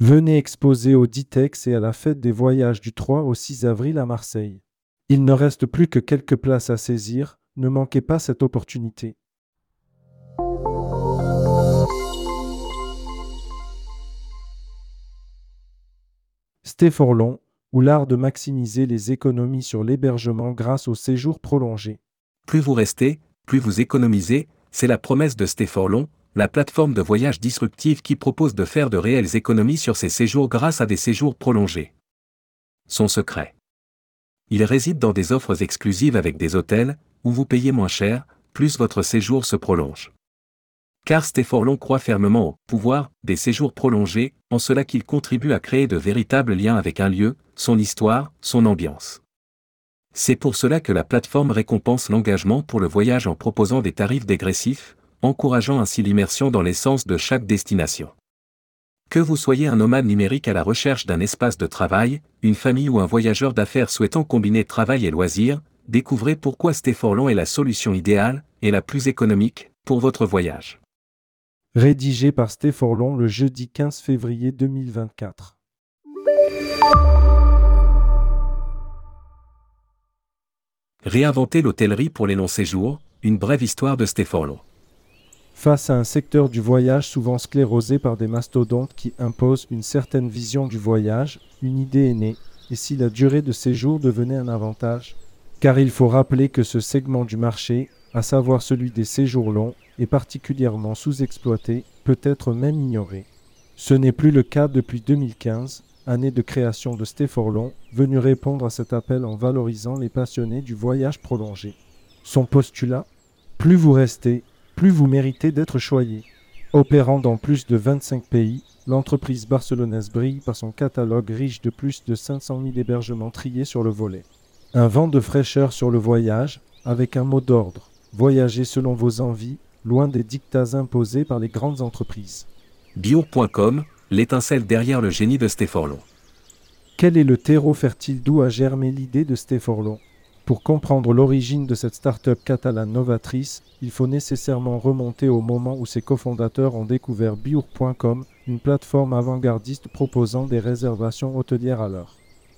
Venez exposer au Ditex et à la fête des voyages du 3 au 6 avril à Marseille. Il ne reste plus que quelques places à saisir, ne manquez pas cette opportunité. Stéphorlon, ou l'art de maximiser les économies sur l'hébergement grâce au séjour prolongé. Plus vous restez, plus vous économisez, c'est la promesse de Stéphorlon, la plateforme de voyage disruptive qui propose de faire de réelles économies sur ses séjours grâce à des séjours prolongés. Son secret. Il réside dans des offres exclusives avec des hôtels, où vous payez moins cher, plus votre séjour se prolonge. Car Stéphorlon croit fermement au pouvoir des séjours prolongés, en cela qu'il contribue à créer de véritables liens avec un lieu, son histoire, son ambiance. C'est pour cela que la plateforme récompense l'engagement pour le voyage en proposant des tarifs dégressifs, encourageant ainsi l'immersion dans l'essence de chaque destination. Que vous soyez un nomade numérique à la recherche d'un espace de travail, une famille ou un voyageur d'affaires souhaitant combiner travail et loisirs, découvrez pourquoi Stéphorlon est la solution idéale et la plus économique pour votre voyage. Rédigé par Stéphorlon le jeudi 15 février 2024. Réinventer l'hôtellerie pour les longs séjours, une brève histoire de Stéphorlon. Face à un secteur du voyage souvent sclérosé par des mastodontes qui imposent une certaine vision du voyage, une idée est née, et si la durée de séjour devenait un avantage? Car il faut rappeler que ce segment du marché, à savoir celui des séjours longs, est particulièrement sous-exploité, peut-être même ignoré. Ce n'est plus le cas depuis 2015, année de création de Stéphorlon, venu répondre à cet appel en valorisant les passionnés du voyage prolongé. Son postulat? Plus vous restez, plus vous méritez d'être choyé. Opérant dans plus de 25 pays, l'entreprise barcelonaise brille par son catalogue riche de plus de 500 000 hébergements triés sur le volet. Un vent de fraîcheur sur le voyage, avec un mot d'ordre. Voyager selon vos envies, loin des dictats imposés par les grandes entreprises. Bio.com, l'étincelle derrière le génie de Stéphorlon. Quel est le terreau fertile d'où a germé l'idée de Stéphorlon? Pour comprendre l'origine de cette start-up catalane novatrice, il faut nécessairement remonter au moment où ses cofondateurs ont découvert Biour.com, une plateforme avant-gardiste proposant des réservations hôtelières à l'heure.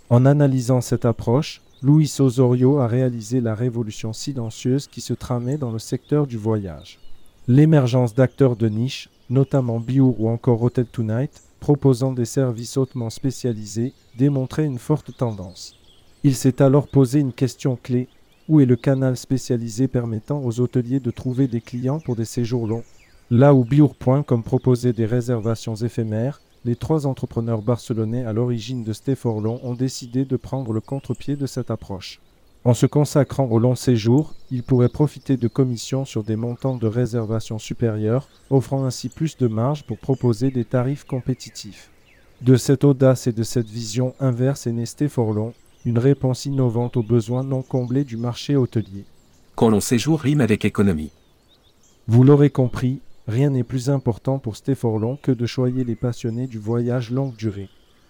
En analysant cette approche, Luis Osorio a réalisé la révolution silencieuse qui se tramait dans le secteur du voyage. L'émergence d'acteurs de niche, notamment Biour ou encore Hotel Tonight, proposant des services hautement spécialisés, démontrait une forte tendance. Il s'est alors posé une question clé. Où est le canal spécialisé permettant aux hôteliers de trouver des clients pour des séjours longs? Là où comme proposait des réservations éphémères, les trois entrepreneurs barcelonais à l'origine de Stéphorlon ont décidé de prendre le contre-pied de cette approche. En se consacrant au long séjour, ils pourraient profiter de commissions sur des montants de réservation supérieurs, offrant ainsi plus de marge pour proposer des tarifs compétitifs. De cette audace et de cette vision inverse est né Stéphorlon, une réponse innovante aux besoins non comblés du marché hôtelier. Quand l'on séjour rime avec économie. Vous l'aurez compris, rien n'est plus important pour Stéphorlon que de choyer les passionnés du voyage longue durée.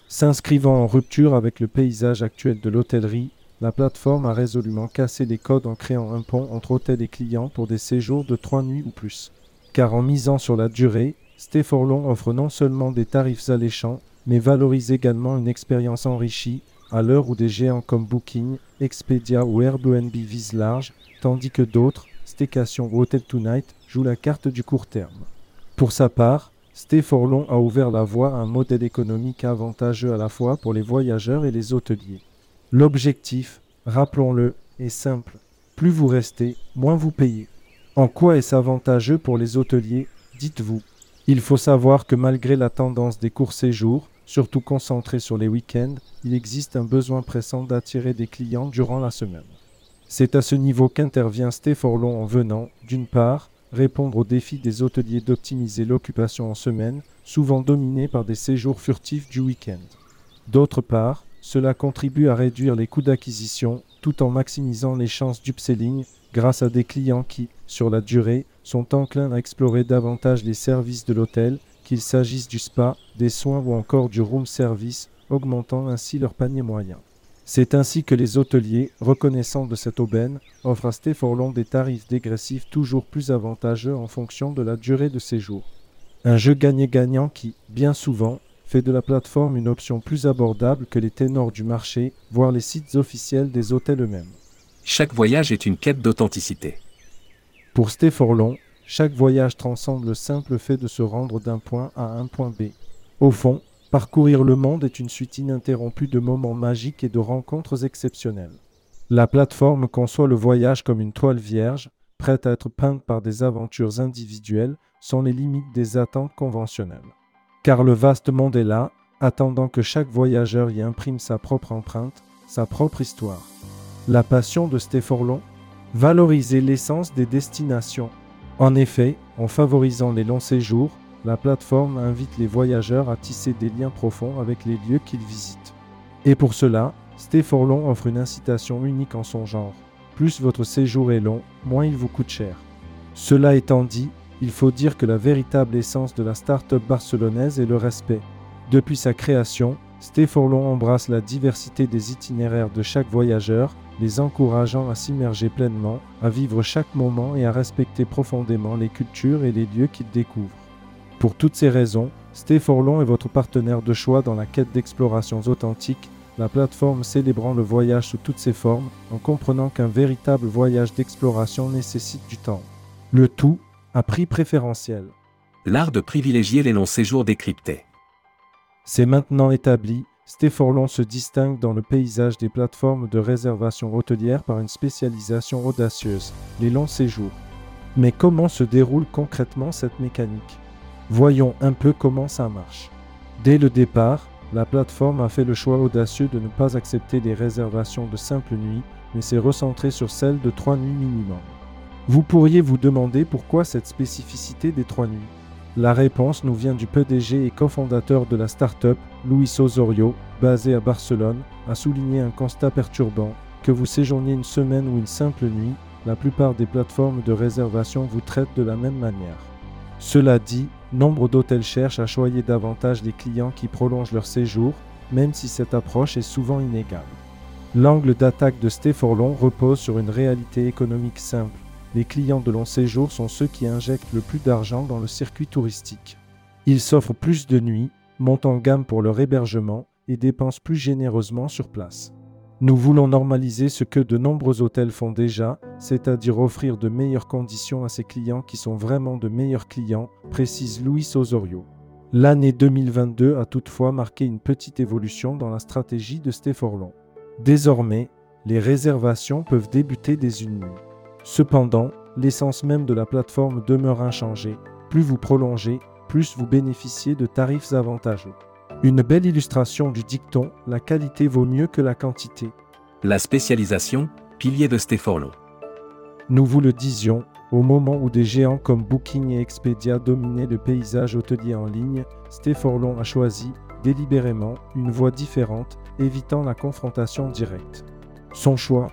S'inscrivant en rupture avec le paysage actuel de l'hôtellerie, la plateforme a résolument cassé les codes en créant un pont entre hôtel et clients pour des séjours de trois nuits ou plus. Car en misant sur la durée, Stéphorlon offre non seulement des tarifs alléchants, mais valorise également une expérience enrichie à l'heure où des géants comme Booking, Expedia ou Airbnb visent large, tandis que d'autres, Staycation ou Hotel Tonight, jouent la carte du court terme. Pour sa part, Stay a ouvert la voie à un modèle économique avantageux à la fois pour les voyageurs et les hôteliers. L'objectif, rappelons-le, est simple. Plus vous restez, moins vous payez. En quoi est-ce avantageux pour les hôteliers? Dites-vous. Il faut savoir que malgré la tendance des courts séjours, surtout concentré sur les week-ends, il existe un besoin pressant d'attirer des clients durant la semaine. C'est à ce niveau qu'intervient Stéphorlon en venant, d'une part, répondre au défi des hôteliers d'optimiser l'occupation en semaine, souvent dominée par des séjours furtifs du week-end. D'autre part, cela contribue à réduire les coûts d'acquisition tout en maximisant les chances d'upselling grâce à des clients qui, sur la durée, sont enclins à explorer davantage les services de l'hôtel qu'il s'agisse du spa, des soins ou encore du room service, augmentant ainsi leur panier moyen. C'est ainsi que les hôteliers, reconnaissants de cette aubaine, offrent à Stéphorlon des tarifs dégressifs toujours plus avantageux en fonction de la durée de séjour. Un jeu gagnant-gagnant qui, bien souvent, fait de la plateforme une option plus abordable que les ténors du marché, voire les sites officiels des hôtels eux-mêmes. Chaque voyage est une quête d'authenticité. Pour Stéphorlon, chaque voyage transcende le simple fait de se rendre d'un point A à un point B. Au fond, parcourir le monde est une suite ininterrompue de moments magiques et de rencontres exceptionnelles. La plateforme conçoit le voyage comme une toile vierge, prête à être peinte par des aventures individuelles sans les limites des attentes conventionnelles. Car le vaste monde est là, attendant que chaque voyageur y imprime sa propre empreinte, sa propre histoire. La passion de Stéphorlon Valoriser l'essence des destinations en effet, en favorisant les longs séjours, la plateforme invite les voyageurs à tisser des liens profonds avec les lieux qu'ils visitent. Et pour cela, Stéphorlon offre une incitation unique en son genre. Plus votre séjour est long, moins il vous coûte cher. Cela étant dit, il faut dire que la véritable essence de la start-up barcelonaise est le respect. Depuis sa création, Stéphorlon embrasse la diversité des itinéraires de chaque voyageur les encourageant à s'immerger pleinement, à vivre chaque moment et à respecter profondément les cultures et les lieux qu'ils découvrent. Pour toutes ces raisons, Stéphorlon est votre partenaire de choix dans la quête d'explorations authentiques, la plateforme célébrant le voyage sous toutes ses formes, en comprenant qu'un véritable voyage d'exploration nécessite du temps. Le tout à prix préférentiel. L'art de privilégier les longs séjours décryptés. C'est maintenant établi, Stéphorlon se distingue dans le paysage des plateformes de réservation hôtelière par une spécialisation audacieuse, les longs séjours. Mais comment se déroule concrètement cette mécanique? Voyons un peu comment ça marche. Dès le départ, la plateforme a fait le choix audacieux de ne pas accepter les réservations de simple nuit, mais s'est recentrée sur celles de trois nuits minimum. Vous pourriez vous demander pourquoi cette spécificité des trois nuits? La réponse nous vient du PDG et cofondateur de la start-up, Luis Osorio, basé à Barcelone, a souligné un constat perturbant. Que vous séjourniez une semaine ou une simple nuit, la plupart des plateformes de réservation vous traitent de la même manière. Cela dit, nombre d'hôtels cherchent à choyer davantage les clients qui prolongent leur séjour, même si cette approche est souvent inégale. L'angle d'attaque de Stéphorlon repose sur une réalité économique simple les clients de long séjour sont ceux qui injectent le plus d'argent dans le circuit touristique. Ils s'offrent plus de nuits, montent en gamme pour leur hébergement et dépensent plus généreusement sur place. Nous voulons normaliser ce que de nombreux hôtels font déjà, c'est-à-dire offrir de meilleures conditions à ces clients qui sont vraiment de meilleurs clients, précise Luis Osorio. L'année 2022 a toutefois marqué une petite évolution dans la stratégie de Stéphorlon. Désormais, les réservations peuvent débuter dès une nuit. Cependant, l'essence même de la plateforme demeure inchangée. Plus vous prolongez, plus vous bénéficiez de tarifs avantageux. Une belle illustration du dicton La qualité vaut mieux que la quantité. La spécialisation, pilier de Stéphorlon. Nous vous le disions, au moment où des géants comme Booking et Expedia dominaient le paysage hôtelier en ligne, Stéphorlon a choisi, délibérément, une voie différente, évitant la confrontation directe. Son choix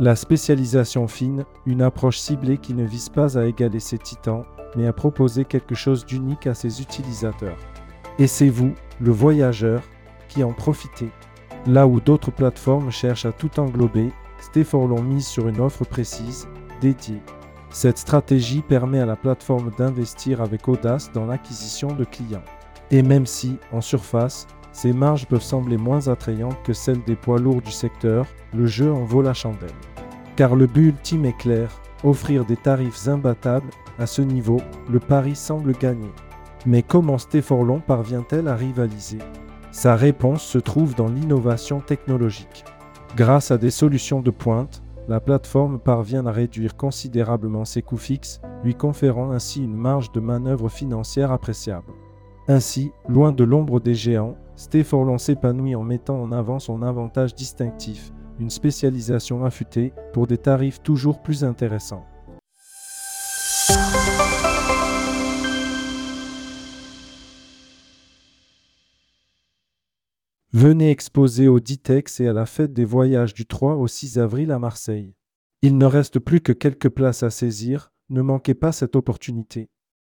la spécialisation fine, une approche ciblée qui ne vise pas à égaler ses titans, mais à proposer quelque chose d'unique à ses utilisateurs. Et c'est vous, le voyageur, qui en profitez. Là où d'autres plateformes cherchent à tout englober, Stéphorlon mise sur une offre précise, dédiée. Cette stratégie permet à la plateforme d'investir avec audace dans l'acquisition de clients. Et même si, en surface, ces marges peuvent sembler moins attrayantes que celles des poids lourds du secteur, le jeu en vaut la chandelle. Car le but ultime est clair, offrir des tarifs imbattables, à ce niveau, le pari semble gagner. Mais comment Stéphorlon parvient-elle à rivaliser? Sa réponse se trouve dans l'innovation technologique. Grâce à des solutions de pointe, la plateforme parvient à réduire considérablement ses coûts fixes, lui conférant ainsi une marge de manœuvre financière appréciable. Ainsi, loin de l'ombre des géants, Stéphorlon s'épanouit en mettant en avant son avantage distinctif, une spécialisation affûtée pour des tarifs toujours plus intéressants. Venez exposer au Ditex et à la fête des voyages du 3 au 6 avril à Marseille. Il ne reste plus que quelques places à saisir, ne manquez pas cette opportunité.